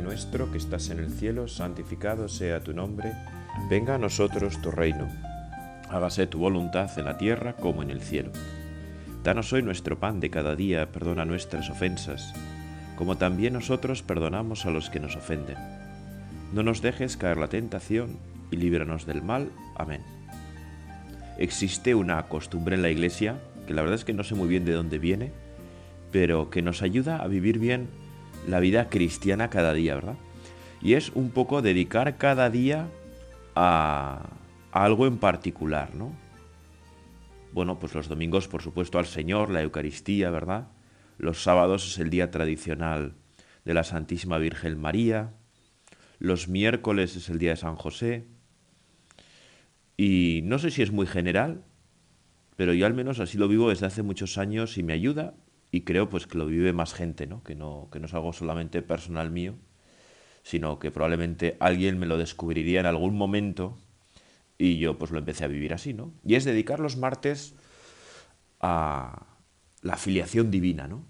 Nuestro que estás en el cielo, santificado sea tu nombre, venga a nosotros tu reino, hágase tu voluntad en la tierra como en el cielo. Danos hoy nuestro pan de cada día, perdona nuestras ofensas, como también nosotros perdonamos a los que nos ofenden. No nos dejes caer la tentación y líbranos del mal. Amén. Existe una costumbre en la iglesia, que la verdad es que no sé muy bien de dónde viene, pero que nos ayuda a vivir bien la vida cristiana cada día, ¿verdad? Y es un poco dedicar cada día a, algo en particular, ¿no? Bueno, pues los domingos, por supuesto, al Señor, la Eucaristía, ¿verdad? Los sábados es el día tradicional de la Santísima Virgen María. Los miércoles es el día de San José. Y no sé si es muy general, pero yo al menos así lo vivo desde hace muchos años y me ayuda y creo pues que lo vive más gente, ¿no? Que no, que no es algo solamente personal mío, sino que probablemente alguien me lo descubriría en algún momento y yo pues lo empecé a vivir así, ¿no? Y es dedicar los martes a la filiación divina, ¿no?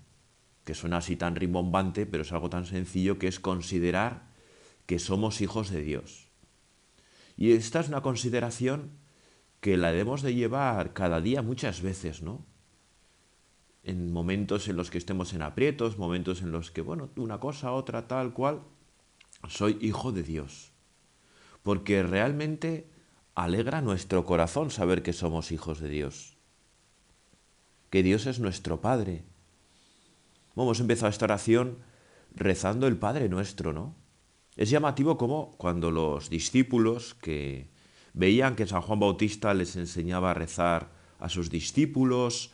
Que suena así tan rimbombante, pero es algo tan sencillo que es considerar que somos hijos de Dios. Y esta es una consideración que la debemos de llevar cada día muchas veces, ¿no? En momentos en los que estemos en aprietos, momentos en los que, bueno, una cosa, otra, tal cual, soy hijo de Dios. Porque realmente alegra nuestro corazón saber que somos hijos de Dios. Que Dios es nuestro Padre. Hemos empezado esta oración rezando el Padre nuestro, ¿no? Es llamativo como cuando los discípulos que veían que San Juan Bautista les enseñaba a rezar a sus discípulos,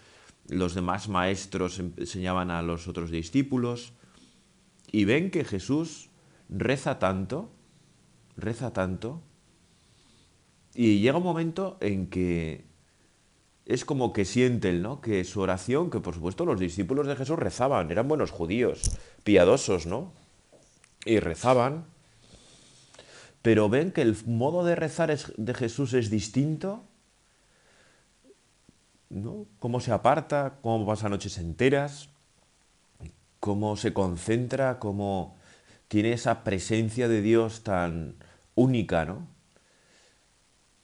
los demás maestros enseñaban a los otros discípulos y ven que Jesús reza tanto, reza tanto, y llega un momento en que es como que sienten, ¿no? Que su oración, que por supuesto los discípulos de Jesús rezaban, eran buenos judíos, piadosos, ¿no? Y rezaban, pero ven que el modo de rezar de Jesús es distinto Cómo se aparta, cómo pasa noches enteras, cómo se concentra, cómo tiene esa presencia de Dios tan única, ¿no?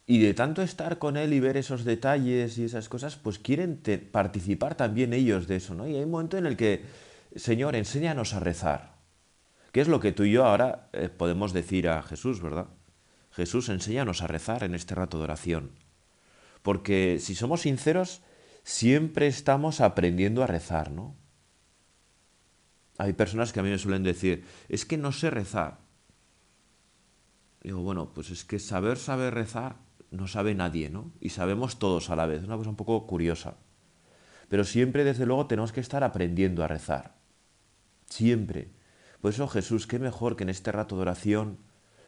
Y de tanto estar con Él y ver esos detalles y esas cosas, pues quieren participar también ellos de eso, ¿no? Y hay un momento en el que, Señor, enséñanos a rezar. ¿Qué es lo que tú y yo ahora eh, podemos decir a Jesús, verdad? Jesús, enséñanos a rezar en este rato de oración. Porque si somos sinceros, siempre estamos aprendiendo a rezar, ¿no? Hay personas que a mí me suelen decir, es que no sé rezar. Digo, bueno, pues es que saber, saber rezar no sabe nadie, ¿no? Y sabemos todos a la vez, es una cosa un poco curiosa. Pero siempre, desde luego, tenemos que estar aprendiendo a rezar. Siempre. Por eso, Jesús, qué mejor que en este rato de oración,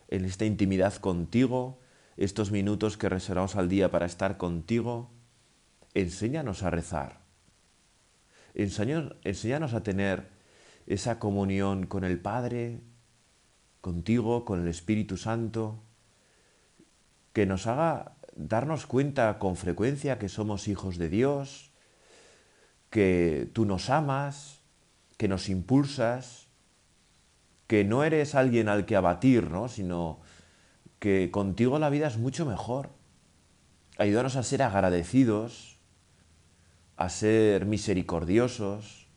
en esta intimidad contigo, estos minutos que reservamos al día para estar contigo, enséñanos a rezar. Enséñanos a tener esa comunión con el Padre, contigo, con el Espíritu Santo, que nos haga darnos cuenta con frecuencia que somos hijos de Dios, que tú nos amas, que nos impulsas, que no eres alguien al que abatir, ¿no? sino que contigo la vida es mucho mejor. Ayúdanos a ser agradecidos, a ser misericordiosos,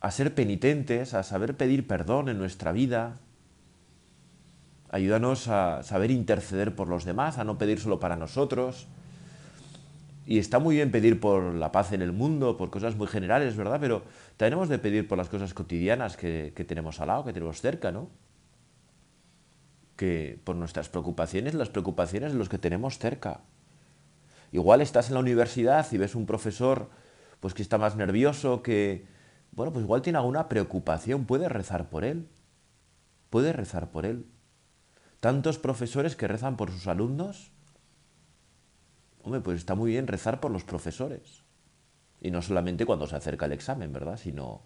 a ser penitentes, a saber pedir perdón en nuestra vida. Ayúdanos a saber interceder por los demás, a no pedir solo para nosotros. Y está muy bien pedir por la paz en el mundo, por cosas muy generales, ¿verdad? Pero tenemos de pedir por las cosas cotidianas que, que tenemos al lado, que tenemos cerca, ¿no? Que por nuestras preocupaciones, las preocupaciones de los que tenemos cerca. Igual estás en la universidad y ves un profesor pues que está más nervioso, que bueno, pues igual tiene alguna preocupación, puedes rezar por él. Puedes rezar por él. Tantos profesores que rezan por sus alumnos. Hombre, pues está muy bien rezar por los profesores. Y no solamente cuando se acerca el examen, ¿verdad? Sino,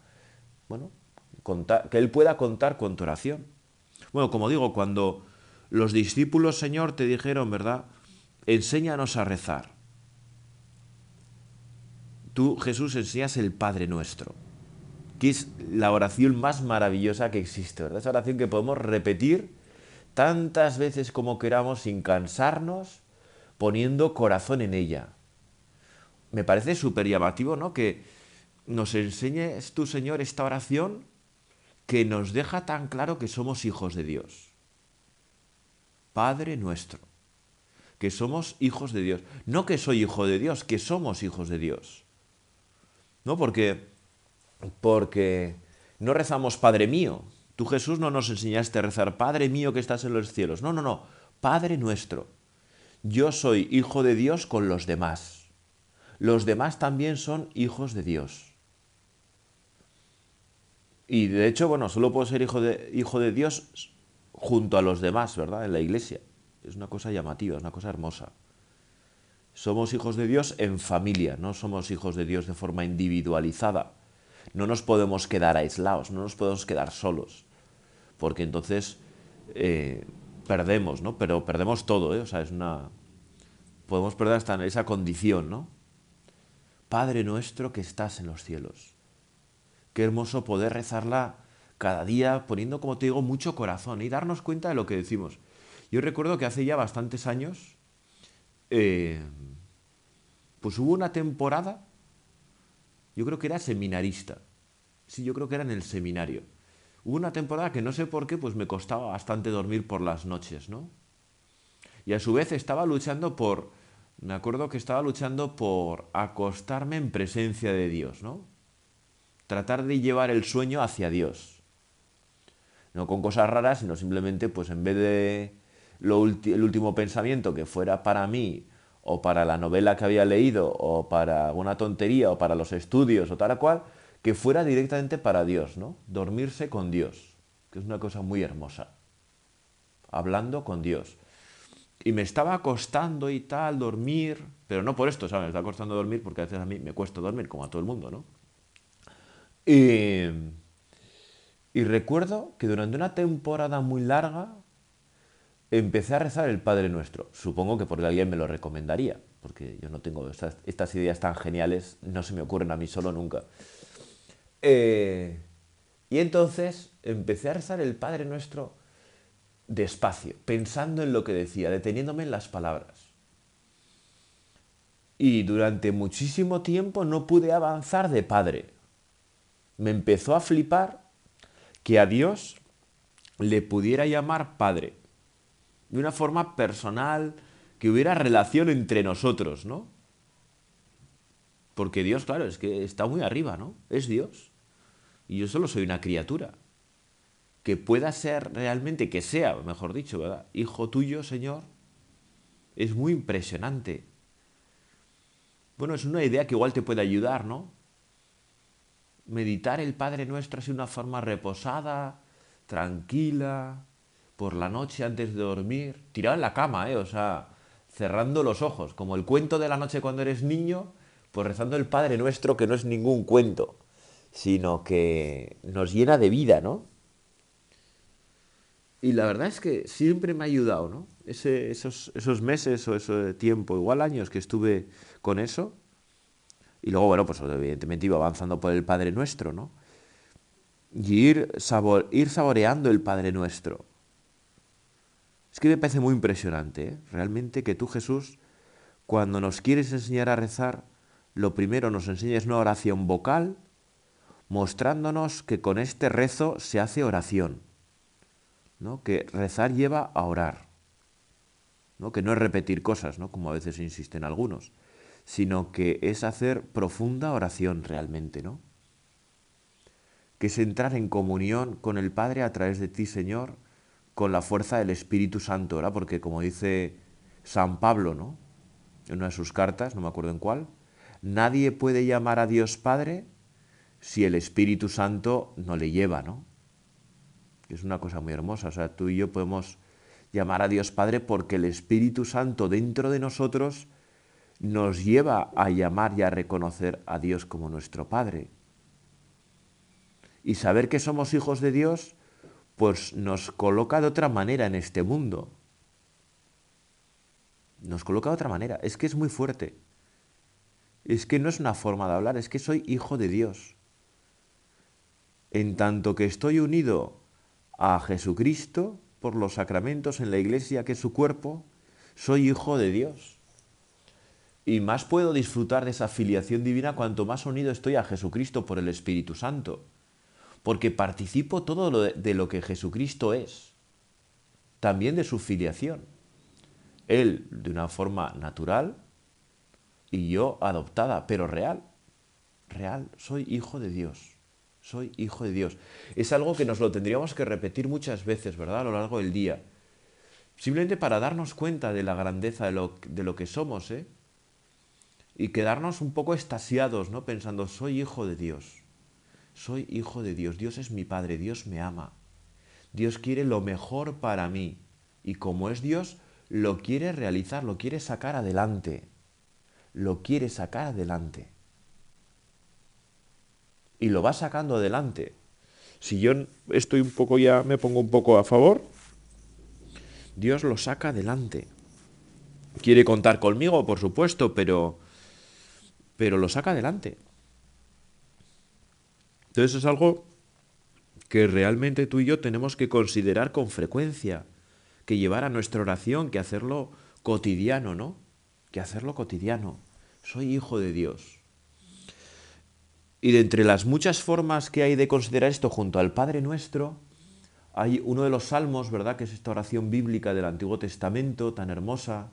bueno, que él pueda contar con tu oración. Bueno, como digo, cuando los discípulos, Señor, te dijeron, ¿verdad? Enséñanos a rezar. Tú, Jesús, enseñas el Padre nuestro. que es la oración más maravillosa que existe, ¿verdad? Esa oración que podemos repetir tantas veces como queramos sin cansarnos, poniendo corazón en ella. Me parece súper llamativo, ¿no? Que nos enseñes tu Señor esta oración que nos deja tan claro que somos hijos de Dios. Padre nuestro, que somos hijos de Dios. No que soy hijo de Dios, que somos hijos de Dios. ¿No? Porque, porque no rezamos Padre mío. Tú Jesús no nos enseñaste a rezar Padre mío que estás en los cielos. No, no, no. Padre nuestro. Yo soy hijo de Dios con los demás. Los demás también son hijos de Dios. Y de hecho, bueno, solo puedo ser hijo de, hijo de Dios junto a los demás, ¿verdad? En la iglesia. Es una cosa llamativa, es una cosa hermosa. Somos hijos de Dios en familia, no somos hijos de Dios de forma individualizada. No nos podemos quedar aislados, no nos podemos quedar solos, porque entonces eh, perdemos, ¿no? Pero perdemos todo, ¿eh? O sea, es una... Podemos perder hasta esa condición, ¿no? Padre nuestro que estás en los cielos. Qué hermoso poder rezarla cada día poniendo, como te digo, mucho corazón y darnos cuenta de lo que decimos. Yo recuerdo que hace ya bastantes años, eh, pues hubo una temporada, yo creo que era seminarista. Sí, yo creo que era en el seminario. Hubo una temporada que no sé por qué, pues me costaba bastante dormir por las noches, ¿no? Y a su vez estaba luchando por, me acuerdo que estaba luchando por acostarme en presencia de Dios, ¿no? Tratar de llevar el sueño hacia Dios. No con cosas raras, sino simplemente, pues en vez de lo el último pensamiento que fuera para mí, o para la novela que había leído, o para alguna tontería, o para los estudios, o tal cual, que fuera directamente para Dios, ¿no? Dormirse con Dios, que es una cosa muy hermosa. Hablando con Dios. Y me estaba acostando y tal, dormir, pero no por esto, ¿sabes? Me está costando dormir porque a veces a mí me cuesta dormir, como a todo el mundo, ¿no? Y, recuerdo que durante una temporada muy larga empecé a rezar el Padre Nuestro. Supongo que porque alguien me lo recomendaría, porque yo no tengo estas, ideas tan geniales, no se me ocurren a mí solo nunca. Eh, y entonces empecé a rezar el Padre Nuestro despacio, pensando en lo que decía, deteniéndome en las palabras. Y durante muchísimo tiempo no pude avanzar de Padre me empezó a flipar que a Dios le pudiera llamar Padre, de una forma personal, que hubiera relación entre nosotros, ¿no? Porque Dios, claro, es que está muy arriba, ¿no? Es Dios. Y yo solo soy una criatura. Que pueda ser realmente, que sea, mejor dicho, ¿verdad? Hijo tuyo, Señor, es muy impresionante. Bueno, es una idea que igual te puede ayudar, ¿no? Meditar el Padre Nuestro así una forma reposada, tranquila, por la noche antes de dormir, tirado en la cama, ¿eh? o sea, cerrando los ojos, como el cuento de la noche cuando eres niño, pues rezando el Padre Nuestro, que no es ningún cuento, sino que nos llena de vida, ¿no? Y la verdad es que siempre me ha ayudado, ¿no? esos, esos meses o ese tiempo, igual años que estuve con eso, y luego, bueno, pues evidentemente iba avanzando por el Padre Nuestro, ¿no? Y ir, ir saboreando el Padre Nuestro. Es que me parece muy impresionante, ¿eh? realmente, que tú, Jesús, cuando nos quieres enseñar a rezar, lo primero nos enseñas una oración vocal, mostrándonos que con este rezo se hace oración, ¿no? que rezar lleva a orar, ¿no? que no es repetir cosas, ¿no? como a veces insisten algunos sino que es hacer profunda oración realmente, ¿no? Que es entrar en comunión con el Padre a través de ti, Señor, con la fuerza del Espíritu Santo. Porque como dice San Pablo, ¿no? En una de sus cartas, no me acuerdo en cuál, nadie puede llamar a Dios Padre si el Espíritu Santo no le lleva, ¿no? Es una cosa muy hermosa, o sea, tú y yo podemos llamar a Dios Padre porque el Espíritu Santo dentro de nosotros nos lleva a llamar y a reconocer a Dios como nuestro Padre. Y saber que somos hijos de Dios, pues nos coloca de otra manera en este mundo. Nos coloca de otra manera. Es que es muy fuerte. Es que no es una forma de hablar, es que soy hijo de Dios. en tanto que estoy unido a Jesucristo por los sacramentos en la iglesia que es su cuerpo, soy hijo de Dios. Y más puedo disfrutar de esa filiación divina cuanto más unido estoy a Jesucristo por el Espíritu Santo. Porque participo todo de lo que Jesucristo es, también de su filiación. Él de una forma natural y yo adoptada, pero real. Real, soy hijo de Dios. Soy hijo de Dios. Es algo que nos lo tendríamos que repetir muchas veces, ¿verdad? A lo largo del día. Simplemente para darnos cuenta de la grandeza de lo, de lo que somos, ¿eh? Y quedarnos un poco estasiados, ¿no? Pensando, soy hijo de Dios, soy hijo de Dios, Dios es mi Padre, Dios me ama, Dios quiere lo mejor para mí, y como es Dios, lo quiere realizar, lo quiere sacar adelante, lo quiere sacar adelante. Y lo va sacando adelante. Si yo estoy un poco ya, me pongo un poco a favor, Dios lo saca adelante. Quiere contar conmigo, por supuesto, pero pero lo saca adelante. Entonces es algo que realmente tú y yo tenemos que considerar con frecuencia, que llevar a nuestra oración, que hacerlo cotidiano, ¿no? Que hacerlo cotidiano. Soy hijo de Dios. Y de entre las muchas formas que hay de considerar esto junto al Padre Nuestro, hay uno de los salmos, ¿verdad? Que es esta oración bíblica del Antiguo Testamento, tan hermosa,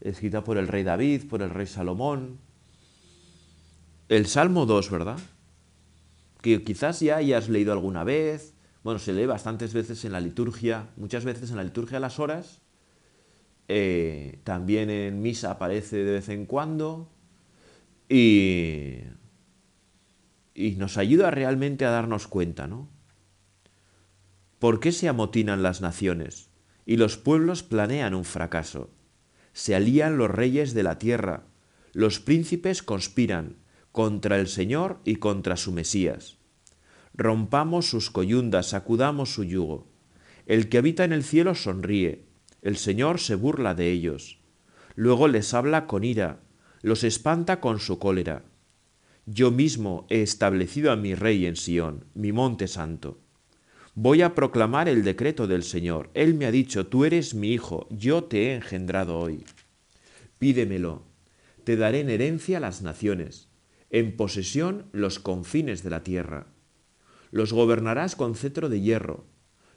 escrita por el rey David, por el rey Salomón, el Salmo 2, ¿verdad? Que quizás ya hayas leído alguna vez, bueno, se lee bastantes veces en la liturgia, muchas veces en la liturgia a las horas, eh, también en misa aparece de vez en cuando, y, y nos ayuda realmente a darnos cuenta, ¿no? ¿Por qué se amotinan las naciones y los pueblos planean un fracaso? Se alían los reyes de la tierra, los príncipes conspiran, contra el Señor y contra su Mesías. Rompamos sus coyundas, sacudamos su yugo. El que habita en el cielo sonríe, el Señor se burla de ellos. Luego les habla con ira, los espanta con su cólera. Yo mismo he establecido a mi rey en Sión, mi monte santo. Voy a proclamar el decreto del Señor. Él me ha dicho, tú eres mi hijo, yo te he engendrado hoy. Pídemelo, te daré en herencia las naciones en posesión los confines de la tierra. Los gobernarás con cetro de hierro,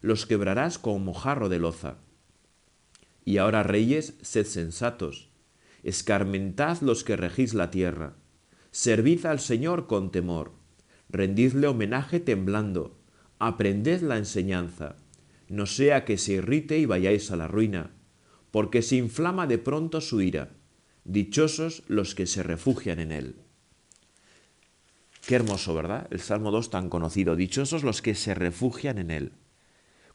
los quebrarás con mojarro de loza. Y ahora, reyes, sed sensatos, escarmentad los que regís la tierra, servid al Señor con temor, rendidle homenaje temblando, aprended la enseñanza, no sea que se irrite y vayáis a la ruina, porque se inflama de pronto su ira. Dichosos los que se refugian en él. Qué hermoso, ¿verdad? El Salmo 2 tan conocido. Dichosos los que se refugian en él.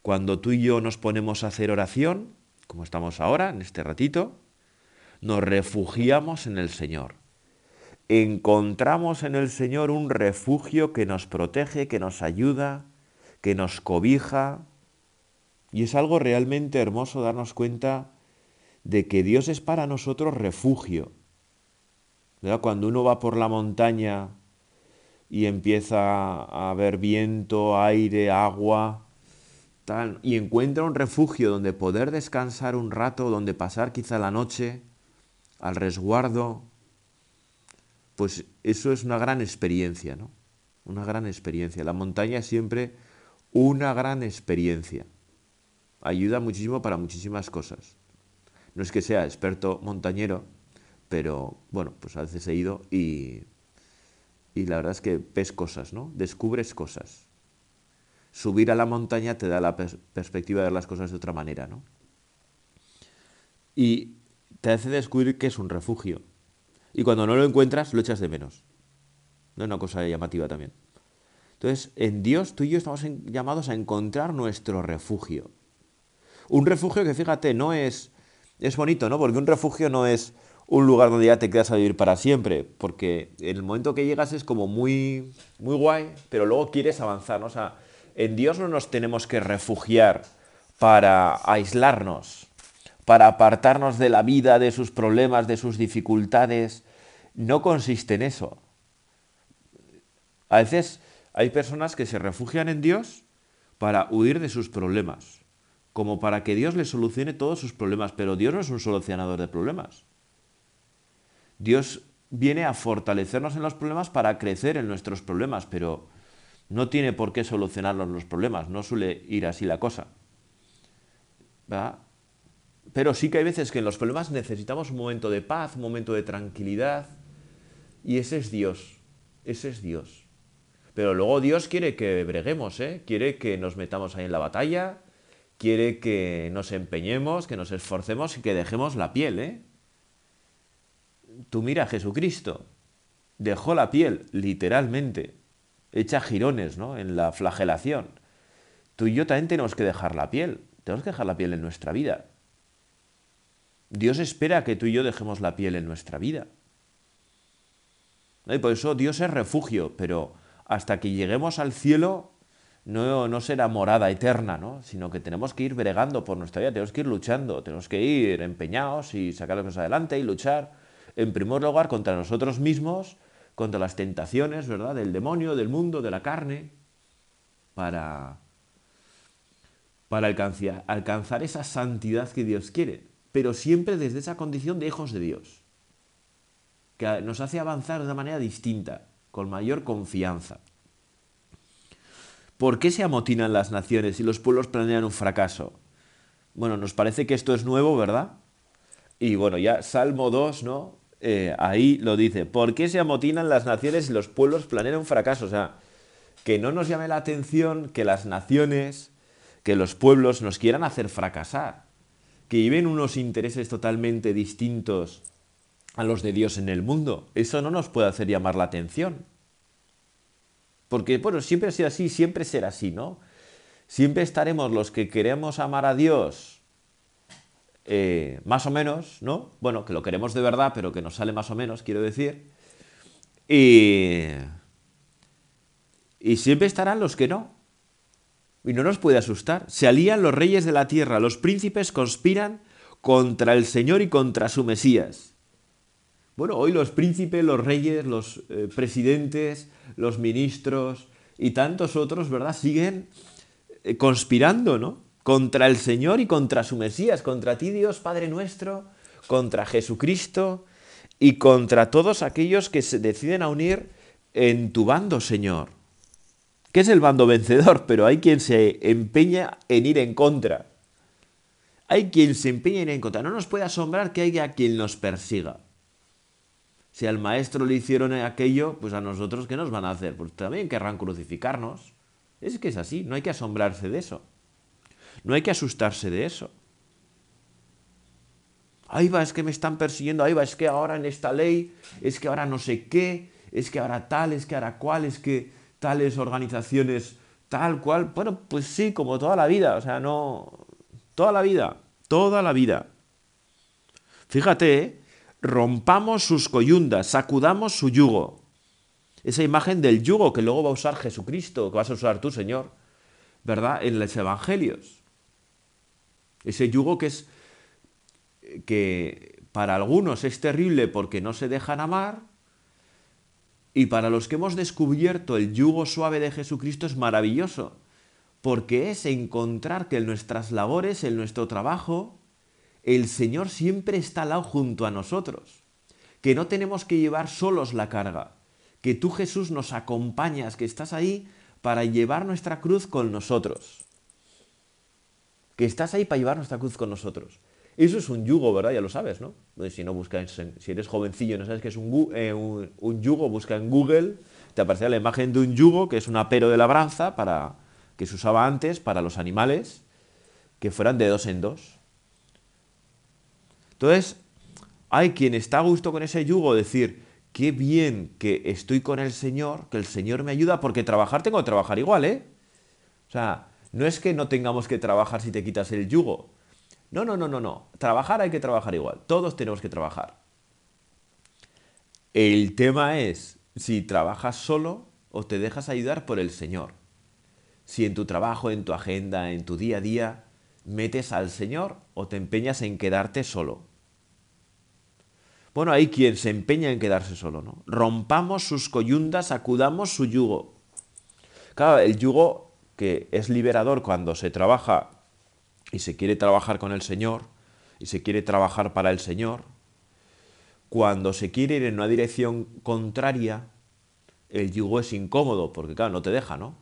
Cuando tú y yo nos ponemos a hacer oración, como estamos ahora, en este ratito, nos refugiamos en el Señor. Encontramos en el Señor un refugio que nos protege, que nos ayuda, que nos cobija. Y es algo realmente hermoso darnos cuenta de que Dios es para nosotros refugio. Cuando uno va por la montaña y empieza a haber viento, aire, agua, tal, y encuentra un refugio donde poder descansar un rato, donde pasar quizá la noche, al resguardo, pues eso es una gran experiencia, ¿no? Una gran experiencia. La montaña es siempre una gran experiencia. Ayuda muchísimo para muchísimas cosas. No es que sea experto montañero, pero bueno, pues a veces he ido y y la verdad es que ves cosas, ¿no? Descubres cosas. Subir a la montaña te da la perspectiva de ver las cosas de otra manera, ¿no? Y te hace descubrir que es un refugio. Y cuando no lo encuentras, lo echas de menos. No es una cosa llamativa también. Entonces, en Dios tú y yo estamos llamados a encontrar nuestro refugio. Un refugio que, fíjate, no es... Es bonito, ¿no? Porque un refugio no es un lugar donde ya te quedas a vivir para siempre, porque en el momento que llegas es como muy, muy guay, pero luego quieres avanzar. O sea, en Dios no nos tenemos que refugiar para aislarnos, para apartarnos de la vida, de sus problemas, de sus dificultades. No consiste en eso. A veces Hay personas que se refugian en Dios para huir de sus problemas, como para que Dios les solucione todos sus problemas, pero Dios no es un solucionador de problemas. Dios viene a fortalecernos en los problemas para crecer en nuestros problemas, pero no tiene por qué solucionarnos los problemas, no suele ir así la cosa. Pero sí que hay veces que en los problemas necesitamos un momento de paz, un momento de tranquilidad, y ese es Dios, ese es Dios. Pero luego Dios quiere que breguemos, ¿eh? quiere que nos metamos ahí en la batalla, quiere que nos empeñemos, que nos esforcemos y que dejemos la piel. ¿eh? Tú mira a Jesucristo, dejó la piel, literalmente, hecha jirones ¿no? en la flagelación. Tú y yo también tenemos que dejar la piel, tenemos que dejar la piel en nuestra vida. Dios espera que tú y yo dejemos la piel en nuestra vida. Y por eso Dios es refugio, pero hasta que lleguemos al cielo no, no será morada eterna, ¿no? sino que tenemos que ir bregando por nuestra vida, tenemos que ir luchando, tenemos que ir empeñados y sacar las cosas adelante y luchar, en primer lugar, contra nosotros mismos, contra las tentaciones, ¿verdad?, del demonio, del mundo, de la carne, para, para alcanzar, alcanzar esa santidad que Dios quiere, pero siempre desde esa condición de hijos de Dios, que nos hace avanzar de una manera distinta, con mayor confianza. ¿Por qué se amotinan las naciones y los pueblos planean un fracaso? Bueno, nos parece que esto es nuevo, ¿verdad? Y bueno, ya Salmo 2, ¿no? Eh, ahí lo dice. ¿Por qué se amotinan las naciones y los pueblos planean un fracaso? O sea, que no nos llame la atención que las naciones, que los pueblos nos quieran hacer fracasar, que lleven unos intereses totalmente distintos a los de Dios en el mundo. Eso no nos puede hacer llamar la atención. Porque, bueno, siempre ha sido así, siempre será así, ¿no? Siempre estaremos los que queremos amar a Dios eh, más o menos, ¿no? Bueno, que lo queremos de verdad, pero que nos sale más o menos, quiero decir. Y, y siempre estarán los que no. Y no nos puede asustar. Se alían los reyes de la tierra, los príncipes conspiran contra el Señor y contra su Mesías. Bueno, hoy los príncipes, los reyes, los eh, presidentes, los ministros y tantos otros, ¿verdad? Siguen eh, conspirando, ¿no? Contra el Señor y contra su Mesías, contra ti Dios Padre nuestro, contra Jesucristo y contra todos aquellos que se deciden a unir en tu bando, Señor. Que es el bando vencedor, pero hay quien se empeña en ir en contra. Hay quien se empeña en ir en contra. No nos puede asombrar que haya quien nos persiga. Si al maestro le hicieron aquello, pues a nosotros, ¿qué nos van a hacer? Pues también querrán crucificarnos. Es que es así, no hay que asombrarse de eso. No hay que asustarse de eso. Ahí va, es que me están persiguiendo, ahí va, es que ahora en esta ley, es que ahora no sé qué, es que ahora tal, es que ahora cual, es que tales organizaciones tal cual. Bueno, pues sí, como toda la vida, o sea, no... Toda la vida, toda la vida. Fíjate, ¿eh? rompamos sus coyundas, sacudamos su yugo. Esa imagen del yugo que luego va a usar Jesucristo, que vas a usar tú, Señor, ¿verdad? En los evangelios. Ese yugo que es que para algunos es terrible porque no se dejan amar, y para los que hemos descubierto el yugo suave de Jesucristo es maravilloso, porque es encontrar que en nuestras labores, en nuestro trabajo, el Señor siempre está al lado junto a nosotros, que no tenemos que llevar solos la carga, que tú Jesús nos acompañas, que estás ahí para llevar nuestra cruz con nosotros, que estás ahí para llevar nuestra cruz con nosotros. Eso es un yugo, ¿verdad? Ya lo sabes, ¿no? Si no buscas, si eres jovencillo y no sabes qué es un, eh, un, yugo, busca en Google, te aparecerá la imagen de un yugo, que es un apero de labranza para, que se usaba antes para los animales, que fueran de dos en dos. Entonces, hay quien está a gusto con ese yugo, decir, qué bien que estoy con el Señor, que el Señor me ayuda, porque trabajar tengo que trabajar igual, ¿eh? O sea, no es que no tengamos que trabajar si te quitas el yugo. No, no, no, no, no. Trabajar hay que trabajar igual. Todos tenemos que trabajar. El tema es si trabajas solo o te dejas ayudar por el Señor. Si en tu trabajo, en tu agenda, en tu día a día, metes al Señor o te empeñas en quedarte solo. Bueno, hay quien se empeña en quedarse solo, ¿no? Rompamos sus coyundas, acudamos su yugo. Claro, el yugo que es liberador cuando se trabaja y se quiere trabajar con el Señor y se quiere trabajar para el Señor, cuando se quiere ir en una dirección contraria, el yugo es incómodo, porque claro, no te deja, ¿no?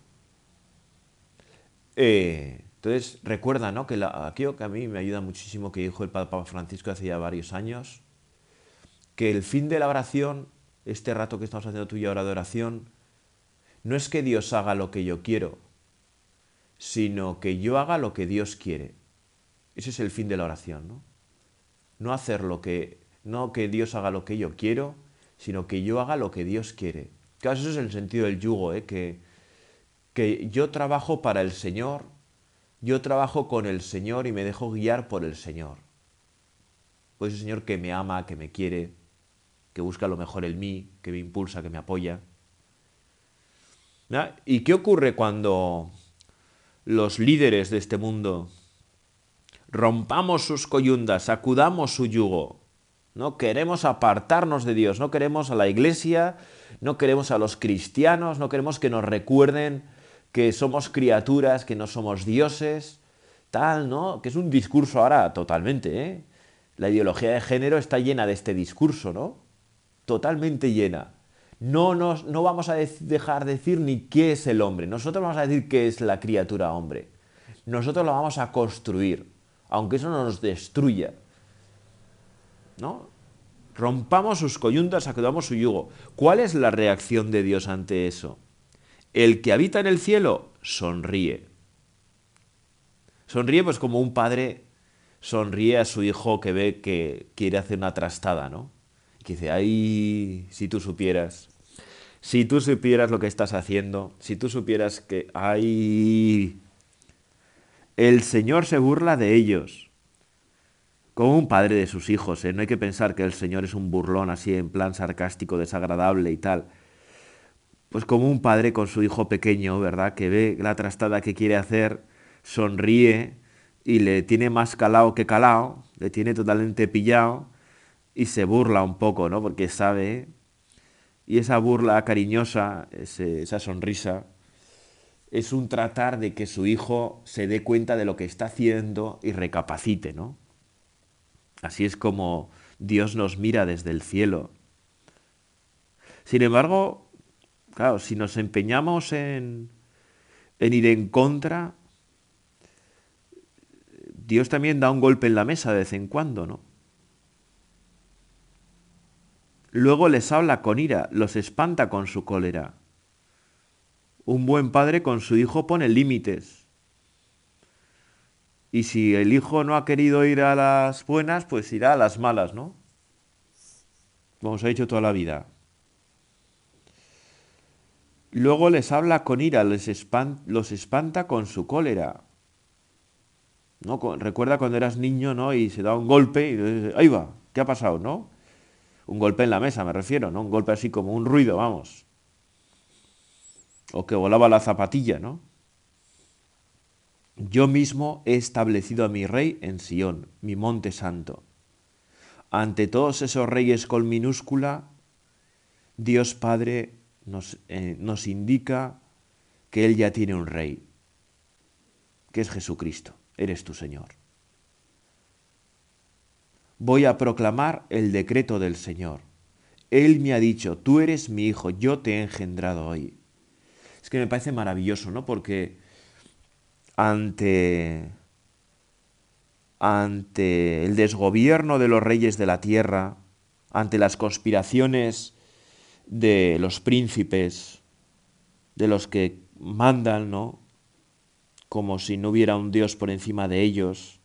Eh, entonces, recuerda, ¿no? Que aquello que a mí me ayuda muchísimo que dijo el Papa Francisco hace ya varios años, que el fin de la oración, este rato que estamos haciendo tú y ahora de oración, no es que Dios haga lo que yo quiero, sino que yo haga lo que Dios quiere. Ese es el fin de la oración, ¿no? No hacer lo que, no que Dios haga lo que yo quiero, sino que yo haga lo que Dios quiere. Claro, eso es el sentido del yugo, ¿eh? que, que yo trabajo para el Señor, yo trabajo con el Señor y me dejo guiar por el Señor. Pues el Señor que me ama, que me quiere, que busca lo mejor en mí, que me impulsa, que me apoya. ¿Y qué ocurre cuando los líderes de este mundo rompamos sus coyundas, sacudamos su yugo? No queremos apartarnos de Dios, no queremos a la iglesia, no queremos a los cristianos, no queremos que nos recuerden que somos criaturas, que no somos dioses, tal, ¿no? Que es un discurso ahora totalmente, ¿eh? La ideología de género está llena de este discurso, ¿no? Totalmente llena no, nos, no vamos a dejar decir ni qué es el hombre. Nosotros vamos a decir qué es la criatura hombre. Nosotros lo vamos a construir, aunque eso no nos destruya. ¿No? Rompamos sus coyuntas, sacudamos su yugo. ¿Cuál es la reacción de Dios ante eso? El que habita en el cielo sonríe. Sonríe pues como un padre sonríe a su hijo que ve que quiere hacer una trastada, ¿no? Que dice, ay, si tú supieras. Si tú supieras lo que estás haciendo, si tú supieras que hay... El Señor se burla de ellos, como un padre de sus hijos. ¿eh? No hay que pensar que el Señor es un burlón así en plan sarcástico, desagradable y tal. Pues como un padre con su hijo pequeño, ¿verdad? Que ve la trastada que quiere hacer, sonríe y le tiene más calado que calado, le tiene totalmente pillado y se burla un poco, ¿no? Porque sabe y esa burla cariñosa, esa sonrisa, es un tratar de que su hijo se dé cuenta de lo que está haciendo y recapacite, ¿no? Así es como Dios nos mira desde el cielo. Sin embargo, claro, si nos empeñamos en, en ir en contra, Dios también da un golpe en la mesa de vez en cuando, ¿no? Luego les habla con ira, los espanta con su cólera. Un buen padre con su hijo pone límites. Y si el hijo no ha querido ir a las buenas, pues irá a las malas, ¿no? Como os ha dicho toda la vida. Luego les habla con ira, les los espanta con su cólera. ¿No? Recuerda cuando eras niño, ¿no? Y se da un golpe y ahí va, ¿qué ha pasado, no? Un golpe en la mesa, me refiero, ¿no? Un golpe así como un ruido, vamos. O que volaba la zapatilla, ¿no? Yo mismo he establecido a mi rey en Sión, mi monte santo. Ante todos esos reyes con minúscula, Dios Padre nos, eh, nos indica que Él ya tiene un rey, que es Jesucristo, eres tu Señor voy a proclamar el decreto del Señor. Él me ha dicho, tú eres mi hijo, yo te he engendrado hoy. Es que me parece maravilloso, ¿no? Porque ante, ante el desgobierno de los reyes de la tierra, ante las conspiraciones de los príncipes, de los que mandan, ¿no? Como si no hubiera un Dios por encima de ellos,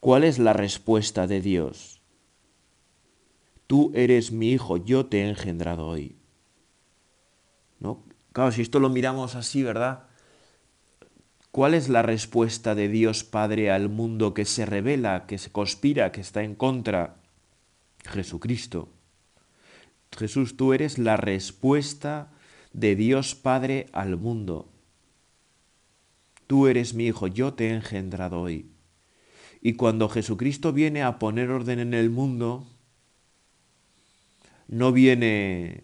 ¿Cuál es la respuesta de Dios? Tú eres mi hijo, yo te he engendrado hoy. ¿No? Claro, si esto lo miramos así, ¿verdad? ¿Cuál es la respuesta de Dios Padre al mundo que se revela, que se conspira, que está en contra? Jesucristo. Jesús, tú eres la respuesta de Dios Padre al mundo. Tú eres mi hijo, yo te he engendrado hoy. Y cuando Jesucristo viene a poner orden en el mundo, no viene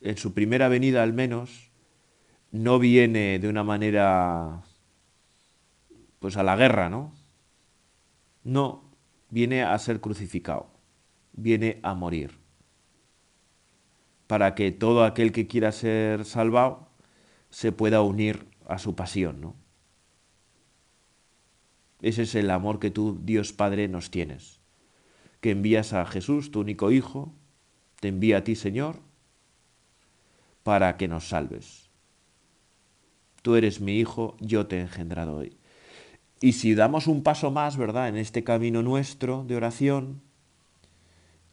en su primera venida al menos, no viene de una manera pues a la guerra, ¿no? No, viene a ser crucificado, viene a morir, para que todo aquel que quiera ser salvado se pueda unir a su pasión, ¿no? Ese es el amor que tú, Dios Padre, nos tienes, que envías a Jesús, tu único Hijo, te envía a ti, Señor, para que nos salves. Tú eres mi Hijo, yo te he engendrado hoy. Y si damos un paso más, ¿verdad?, en este camino nuestro de oración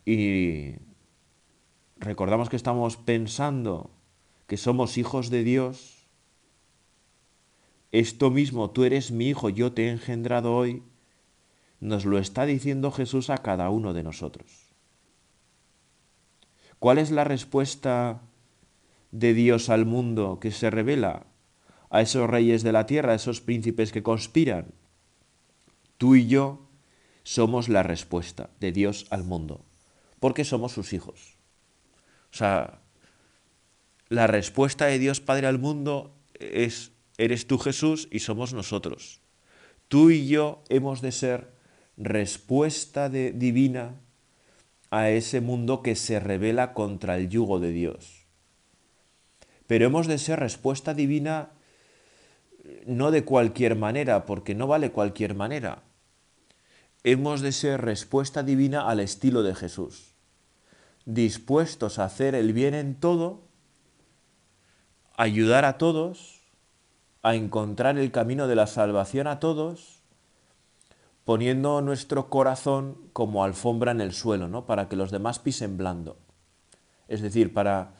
y recordamos que estamos pensando que somos hijos de Dios, esto mismo, tú eres mi hijo, yo te he engendrado hoy, nos lo está diciendo Jesús a cada uno de nosotros. ¿Cuál es la respuesta de Dios al mundo que se revela a esos reyes de la tierra, a esos príncipes que conspiran? Tú y yo somos la respuesta de Dios al mundo, porque somos sus hijos. O sea, la respuesta de Dios Padre al mundo es, eres tú Jesús y somos nosotros. Tú y yo hemos de ser respuesta de, divina a ese mundo que se revela contra el yugo de Dios. Pero hemos de ser respuesta divina no de cualquier manera, porque no vale cualquier manera. Hemos de ser respuesta divina al estilo de Jesús, dispuestos a hacer el bien en todo, ayudar a todos, a encontrar el camino de la salvación a todos, poniendo nuestro corazón como alfombra en el suelo, ¿no? Para que los demás pisen blando. Es decir, para,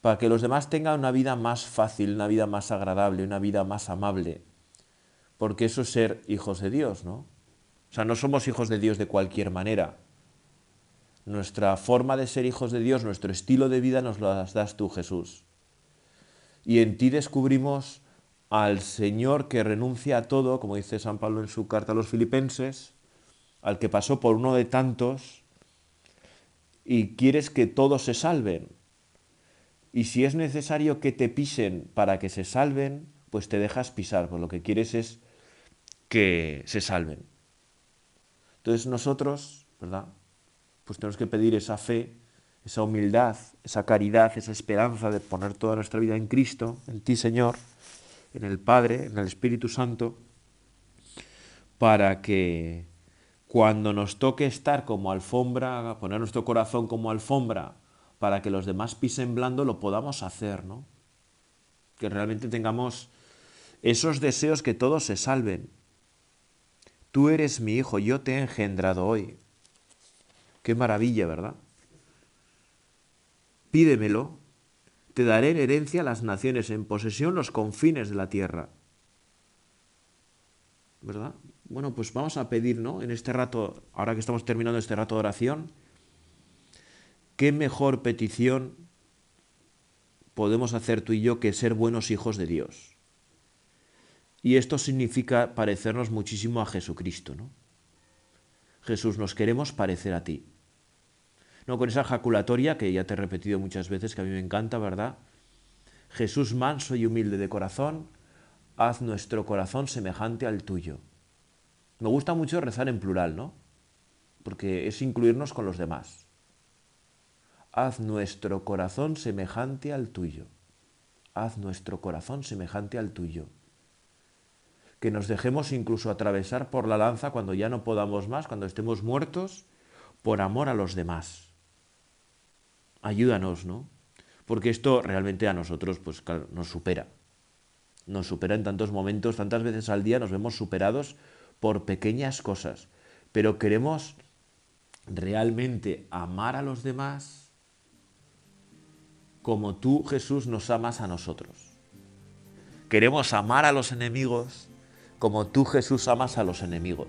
para que los demás tengan una vida más fácil, una vida más agradable, una vida más amable. Porque eso es ser hijos de Dios, ¿no? O sea, no somos hijos de Dios de cualquier manera. Nuestra forma de ser hijos de Dios, nuestro estilo de vida nos lo das tú, Jesús. Y en ti descubrimos al Señor que renuncia a todo, como dice San Pablo en su carta a los filipenses, al que pasó por uno de tantos, y quieres que todos se salven. Y si es necesario que te pisen para que se salven, pues te dejas pisar, pues lo que quieres es que se salven. Entonces nosotros, ¿verdad? Pues tenemos que pedir esa fe, esa humildad, esa caridad, esa esperanza de poner toda nuestra vida en Cristo, en ti, Señor, en el Padre, en el Espíritu Santo, para que cuando nos toque estar como alfombra, poner nuestro corazón como alfombra, para que los demás pisen blando, lo podamos hacer, ¿no? Que realmente tengamos esos deseos que todos se salven. Tú eres mi hijo, yo te he engendrado hoy. Qué maravilla, ¿verdad? Pídemelo te daré en herencia las naciones, en posesión los confines de la tierra. ¿Verdad? Bueno, pues vamos a pedir, ¿no? En este rato, ahora que estamos terminando este rato de oración, ¿qué mejor petición podemos hacer tú y yo que ser buenos hijos de Dios? Y esto significa parecernos muchísimo a Jesucristo, ¿no? Jesús, nos queremos parecer a ti. No con esa jaculatoria que ya te he repetido muchas veces, que a mí me encanta, ¿verdad? Jesús manso y humilde de corazón, haz nuestro corazón semejante al tuyo. Me gusta mucho rezar en plural, ¿no? Porque es incluirnos con los demás. Haz nuestro corazón semejante al tuyo. Haz nuestro corazón semejante al tuyo. Que nos dejemos incluso atravesar por la lanza cuando ya no podamos más, cuando estemos muertos, por amor a los demás ayúdanos, ¿no? Porque esto realmente a nosotros, pues nos supera. Nos supera en tantos momentos, tantas veces al día nos vemos superados por pequeñas cosas. Pero queremos realmente amar a los demás como tú, Jesús, nos amas a nosotros. Queremos amar a los enemigos como tú, Jesús, amas a los enemigos.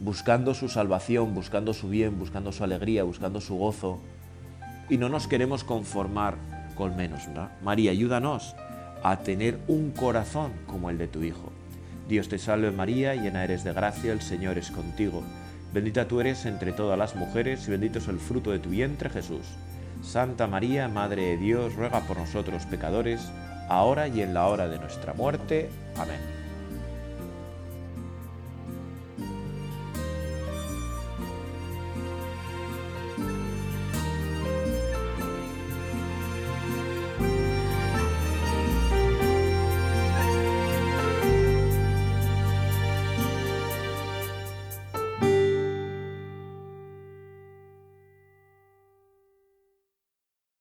Buscando su salvación, buscando su bien, buscando su alegría, buscando su gozo, y no nos queremos conformar con menos, ¿verdad? María, ayúdanos a tener un corazón como el de tu Hijo. Dios te salve María, llena eres de gracia, el Señor es contigo. Bendita tú eres entre todas las mujeres y bendito es el fruto de tu vientre Jesús. Santa María, Madre de Dios, ruega por nosotros pecadores, ahora y en la hora de nuestra muerte. Amén.